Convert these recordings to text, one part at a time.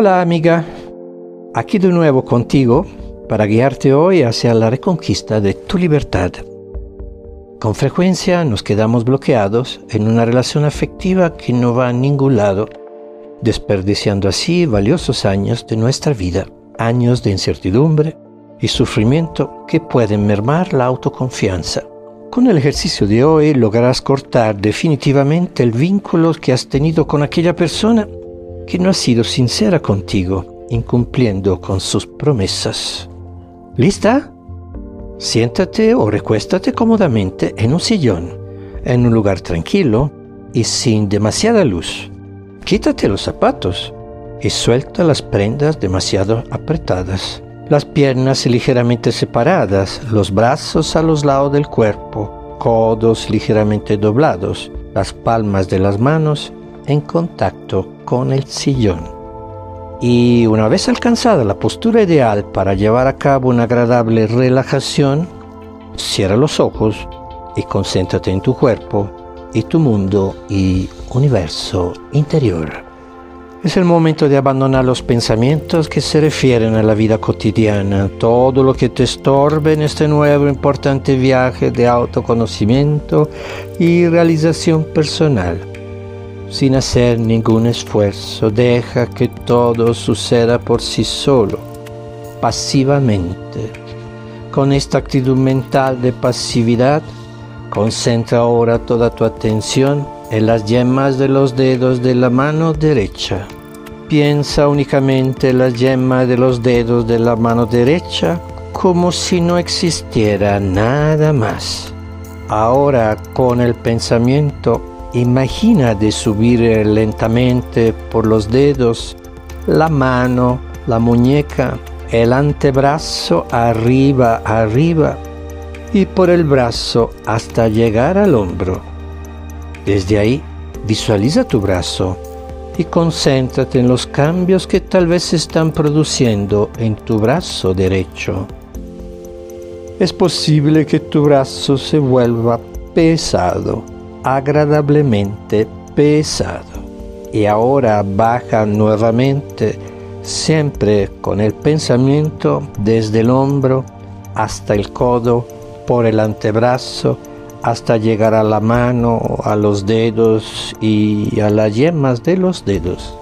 Hola amiga, aquí de nuevo contigo para guiarte hoy hacia la reconquista de tu libertad. Con frecuencia nos quedamos bloqueados en una relación afectiva que no va a ningún lado, desperdiciando así valiosos años de nuestra vida, años de incertidumbre y sufrimiento que pueden mermar la autoconfianza. Con el ejercicio de hoy lograrás cortar definitivamente el vínculo que has tenido con aquella persona que no ha sido sincera contigo, incumpliendo con sus promesas. ¿Lista? Siéntate o recuéstate cómodamente en un sillón, en un lugar tranquilo y sin demasiada luz. Quítate los zapatos y suelta las prendas demasiado apretadas. Las piernas ligeramente separadas, los brazos a los lados del cuerpo, codos ligeramente doblados, las palmas de las manos en contacto con el sillón. Y una vez alcanzada la postura ideal para llevar a cabo una agradable relajación, cierra los ojos y concéntrate en tu cuerpo y tu mundo y universo interior. Es el momento de abandonar los pensamientos que se refieren a la vida cotidiana, todo lo que te estorbe en este nuevo importante viaje de autoconocimiento y realización personal sin hacer ningún esfuerzo. Deja que todo suceda por sí solo, pasivamente. Con esta actitud mental de pasividad, concentra ahora toda tu atención en las yemas de los dedos de la mano derecha. Piensa únicamente en las yemas de los dedos de la mano derecha como si no existiera nada más. Ahora con el pensamiento Imagina de subir lentamente por los dedos la mano, la muñeca, el antebrazo arriba, arriba y por el brazo hasta llegar al hombro. Desde ahí visualiza tu brazo y concéntrate en los cambios que tal vez se están produciendo en tu brazo derecho. Es posible que tu brazo se vuelva pesado agradablemente pesado. Y ahora baja nuevamente, siempre con el pensamiento desde el hombro hasta el codo, por el antebrazo, hasta llegar a la mano, a los dedos y a las yemas de los dedos.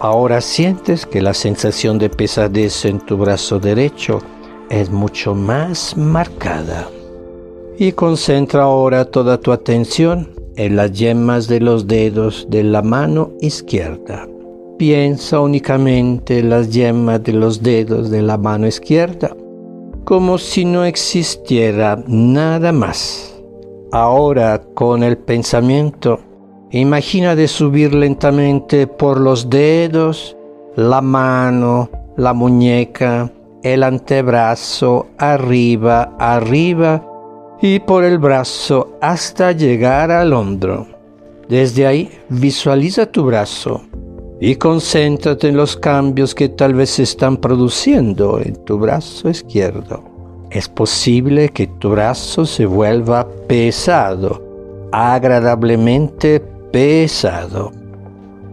Ahora sientes que la sensación de pesadez en tu brazo derecho es mucho más marcada y concentra ahora toda tu atención en las yemas de los dedos de la mano izquierda. Piensa únicamente en las yemas de los dedos de la mano izquierda, como si no existiera nada más. Ahora con el pensamiento, imagina de subir lentamente por los dedos, la mano, la muñeca, el antebrazo, arriba, arriba, y por el brazo hasta llegar al hombro. Desde ahí visualiza tu brazo y concéntrate en los cambios que tal vez se están produciendo en tu brazo izquierdo. Es posible que tu brazo se vuelva pesado, agradablemente pesado.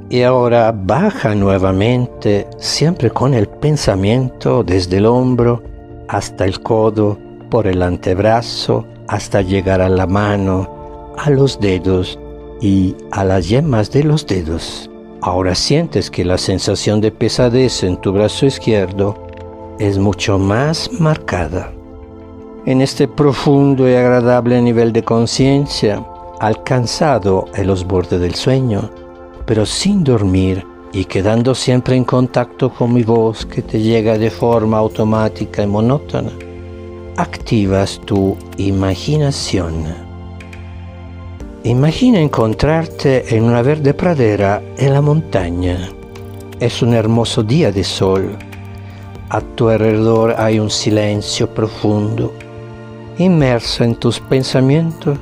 Y ahora baja nuevamente, siempre con el pensamiento desde el hombro hasta el codo, por el antebrazo, hasta llegar a la mano, a los dedos y a las yemas de los dedos. Ahora sientes que la sensación de pesadez en tu brazo izquierdo es mucho más marcada. En este profundo y agradable nivel de conciencia, alcanzado en los bordes del sueño, pero sin dormir y quedando siempre en contacto con mi voz que te llega de forma automática y monótona, activas tu imaginación. Imagina encontrarte en una verde pradera en la montaña. Es un hermoso día de sol. A tu alrededor hay un silencio profundo. Inmerso en tus pensamientos,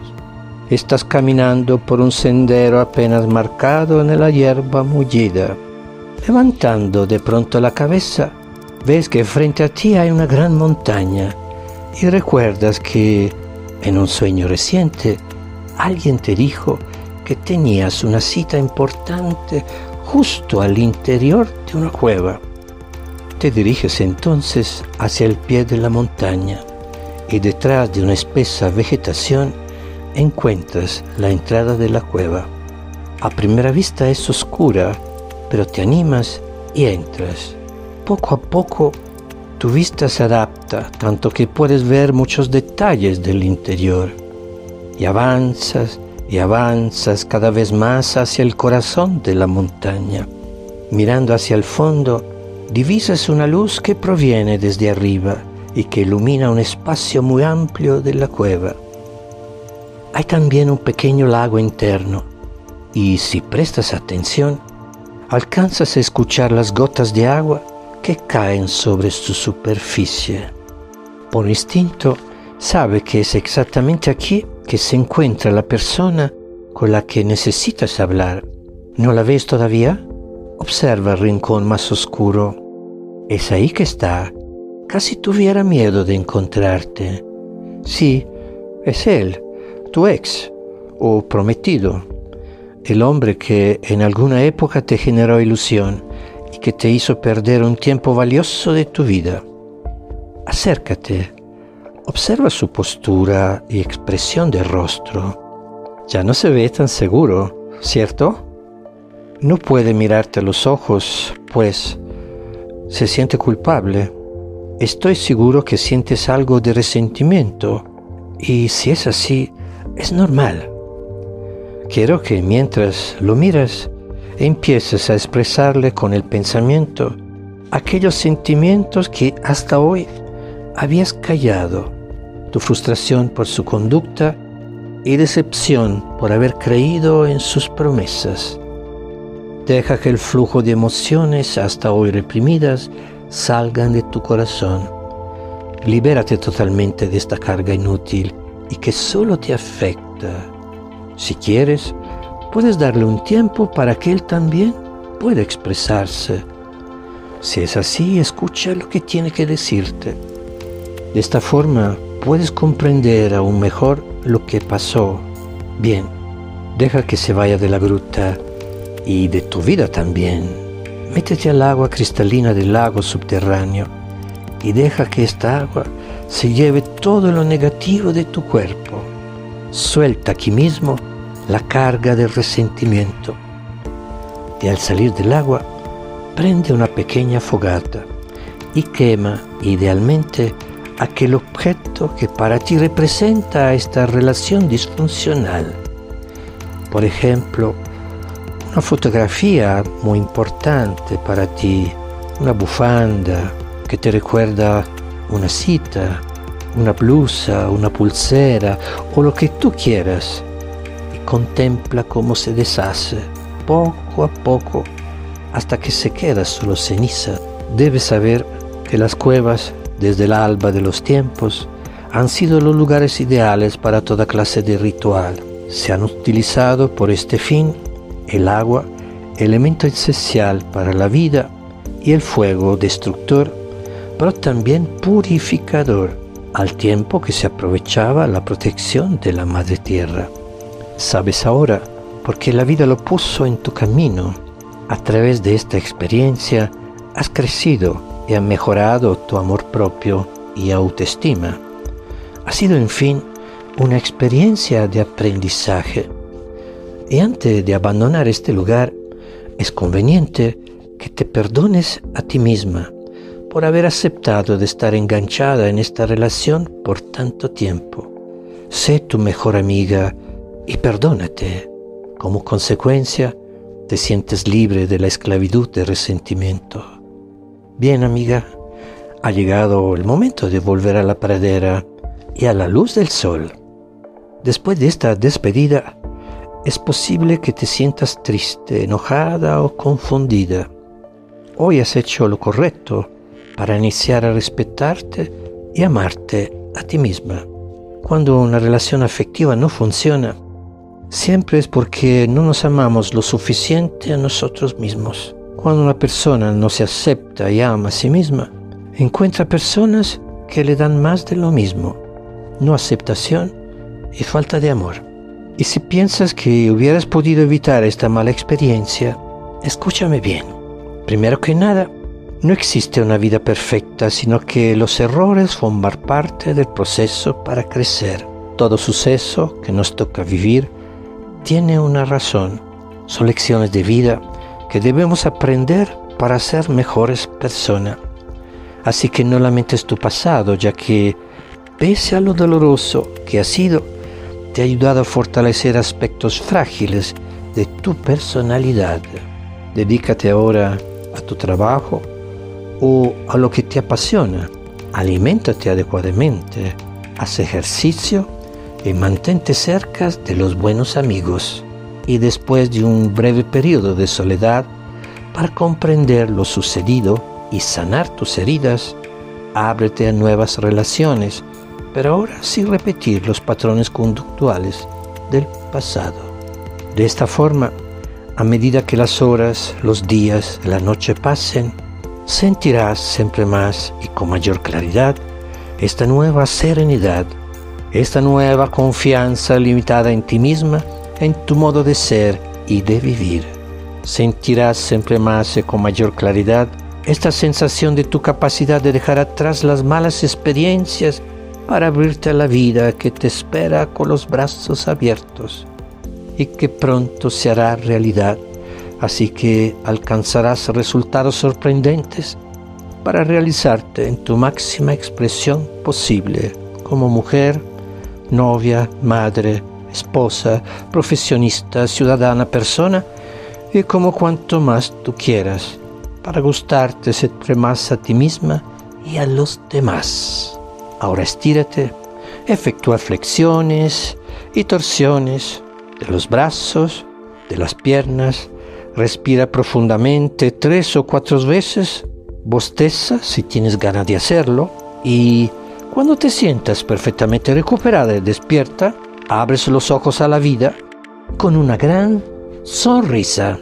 estás caminando por un sendero apenas marcado en la hierba mullida. Levantando de pronto la cabeza, ves que frente a ti hay una gran montaña y recuerdas que en un sueño reciente alguien te dijo que tenías una cita importante justo al interior de una cueva. Te diriges entonces hacia el pie de la montaña y detrás de una espesa vegetación encuentras la entrada de la cueva. A primera vista es oscura, pero te animas y entras. Poco a poco tu vista se adapta, tanto que puedes ver muchos detalles del interior. Y avanzas y avanzas cada vez más hacia el corazón de la montaña. Mirando hacia el fondo, divisas una luz que proviene desde arriba y que ilumina un espacio muy amplio de la cueva. Hay también un pequeño lago interno y si prestas atención, alcanzas a escuchar las gotas de agua que caen sobre su superficie. Por instinto, sabe que es exactamente aquí que se encuentra la persona con la que necesitas hablar. ¿No la ves todavía? Observa el rincón más oscuro. Es ahí que está. Casi tuviera miedo de encontrarte. Sí, es él, tu ex o prometido, el hombre que en alguna época te generó ilusión que te hizo perder un tiempo valioso de tu vida. Acércate, observa su postura y expresión de rostro. Ya no se ve tan seguro, ¿cierto? No puede mirarte a los ojos, pues se siente culpable. Estoy seguro que sientes algo de resentimiento y si es así, es normal. Quiero que mientras lo miras, empieces a expresarle con el pensamiento aquellos sentimientos que hasta hoy habías callado, tu frustración por su conducta y decepción por haber creído en sus promesas. Deja que el flujo de emociones hasta hoy reprimidas salgan de tu corazón. Libérate totalmente de esta carga inútil y que solo te afecta. Si quieres, puedes darle un tiempo para que él también pueda expresarse. Si es así, escucha lo que tiene que decirte. De esta forma puedes comprender aún mejor lo que pasó. Bien, deja que se vaya de la gruta y de tu vida también. Métete al agua cristalina del lago subterráneo y deja que esta agua se lleve todo lo negativo de tu cuerpo. Suelta aquí mismo la carga del resentimiento. Y al salir del agua, prende una pequeña fogata y quema idealmente aquel objeto que para ti representa esta relación disfuncional. Por ejemplo, una fotografía muy importante para ti, una bufanda que te recuerda una cita, una blusa, una pulsera o lo que tú quieras contempla cómo se deshace poco a poco hasta que se queda solo ceniza. Debes saber que las cuevas, desde el alba de los tiempos, han sido los lugares ideales para toda clase de ritual. Se han utilizado por este fin el agua, elemento esencial para la vida, y el fuego destructor, pero también purificador, al tiempo que se aprovechaba la protección de la madre tierra. Sabes ahora porque la vida lo puso en tu camino. A través de esta experiencia has crecido y has mejorado tu amor propio y autoestima. Ha sido, en fin, una experiencia de aprendizaje. Y antes de abandonar este lugar, es conveniente que te perdones a ti misma por haber aceptado de estar enganchada en esta relación por tanto tiempo. Sé tu mejor amiga y perdónate. Como consecuencia, te sientes libre de la esclavitud de resentimiento. Bien, amiga, ha llegado el momento de volver a la pradera y a la luz del sol. Después de esta despedida, es posible que te sientas triste, enojada o confundida. Hoy has hecho lo correcto para iniciar a respetarte y amarte a ti misma. Cuando una relación afectiva no funciona, siempre es porque no nos amamos lo suficiente a nosotros mismos. Cuando una persona no se acepta y ama a sí misma, encuentra personas que le dan más de lo mismo, no aceptación y falta de amor. Y si piensas que hubieras podido evitar esta mala experiencia, escúchame bien. Primero que nada, no existe una vida perfecta, sino que los errores forman parte del proceso para crecer. Todo suceso que nos toca vivir tiene una razón. Son lecciones de vida que debemos aprender para ser mejores personas. Así que no lamentes tu pasado, ya que, pese a lo doloroso que ha sido, te ha ayudado a fortalecer aspectos frágiles de tu personalidad. Dedícate ahora a tu trabajo o a lo que te apasiona. Aliméntate adecuadamente, haz ejercicio y mantente cerca de los buenos amigos. Y después de un breve periodo de soledad, para comprender lo sucedido y sanar tus heridas, ábrete a nuevas relaciones, pero ahora sin repetir los patrones conductuales del pasado. De esta forma, a medida que las horas, los días, la noche pasen, sentirás siempre más y con mayor claridad esta nueva serenidad, esta nueva confianza limitada en ti misma, en tu modo de ser y de vivir. Sentirás siempre más y con mayor claridad esta sensación de tu capacidad de dejar atrás las malas experiencias para abrirte a la vida que te espera con los brazos abiertos y que pronto se hará realidad así que alcanzarás resultados sorprendentes para realizarte en tu máxima expresión posible como mujer, novia, madre, esposa, profesionista, ciudadana, persona y como cuanto más tú quieras para gustarte siempre más a ti misma y a los demás. Ahora estírate, efectúa flexiones y torsiones de los brazos, de las piernas, Respira profundamente tres o cuatro veces, bosteza si tienes ganas de hacerlo y cuando te sientas perfectamente recuperada y despierta, abres los ojos a la vida con una gran sonrisa.